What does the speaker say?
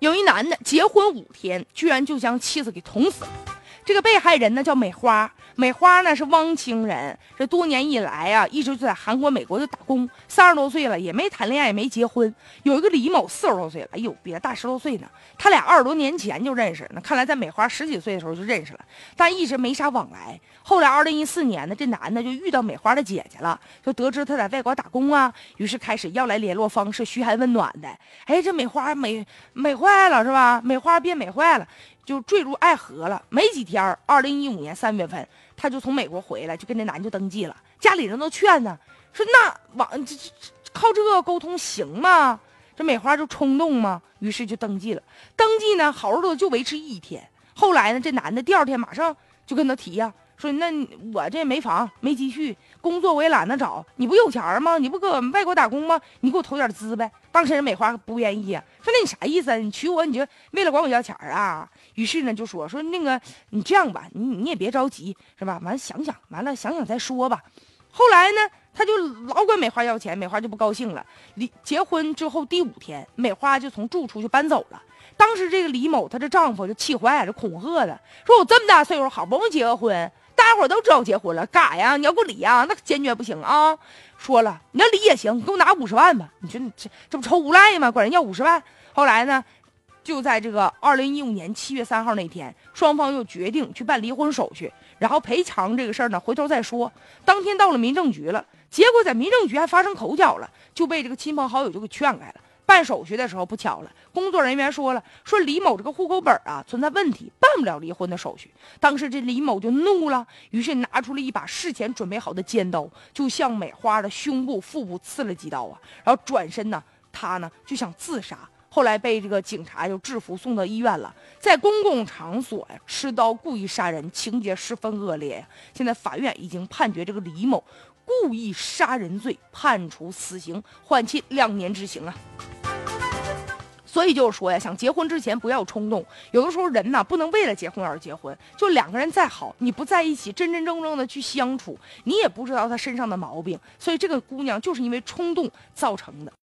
有一男的结婚五天，居然就将妻子给捅死了。这个被害人呢叫美花，美花呢是汪清人，这多年以来啊，一直就在韩国、美国就打工，三十多岁了也没谈恋爱，也没结婚。有一个李某四十多岁了，哎呦，比他大十多岁呢。他俩二十多年前就认识，那看来在美花十几岁的时候就认识了，但一直没啥往来。后来二零一四年呢，这男的就遇到美花的姐姐了，就得知她在外国打工啊，于是开始要来联络方式，嘘寒问暖的。哎，这美花美美坏了是吧？美花变美坏了。就坠入爱河了。没几天，二零一五年三月份，她就从美国回来，就跟那男就登记了。家里人都劝呢，说那往这这靠这个沟通行吗？这美花就冲动嘛，于是就登记了。登记呢，好日子就维持一天。后来呢，这男的第二天马上就跟他提呀。说那我这没房没积蓄，工作我也懒得找。你不有钱吗？你不搁外国打工吗？你给我投点资呗。当时人美花不愿意呀，说那你啥意思？你娶我你就为了管我要钱啊？于是呢就说说那个你这样吧，你你也别着急是吧？完了想想，完了想想再说吧。后来呢，他就老管美花要钱，美花就不高兴了。离结婚之后第五天，美花就从住处就搬走了。当时这个李某，她这丈夫就气坏了，就恐吓的，说我这么大岁数，好不容易结个婚。大伙都知道结婚了，干啥呀？你要给我离呀？那坚决不行啊！说了，你要离也行，给我拿五十万吧。你说你这这不臭无赖吗？管人要五十万。后来呢，就在这个二零一五年七月三号那天，双方又决定去办离婚手续，然后赔偿这个事儿呢，回头再说。当天到了民政局了，结果在民政局还发生口角了，就被这个亲朋好友就给劝开了。办手续的时候不巧了，工作人员说了，说李某这个户口本啊存在问题，办不了离婚的手续。当时这李某就怒了，于是拿出了一把事前准备好的尖刀，就向美花的胸部、腹部刺了几刀啊，然后转身呢，他呢就想自杀，后来被这个警察就制服送到医院了。在公共场所呀持刀故意杀人，情节十分恶劣呀。现在法院已经判决这个李某故意杀人罪判处死刑，缓期两年执行啊。所以就是说呀，想结婚之前不要冲动。有的时候人呢，不能为了结婚而结婚。就两个人再好，你不在一起，真真正正的去相处，你也不知道他身上的毛病。所以这个姑娘就是因为冲动造成的。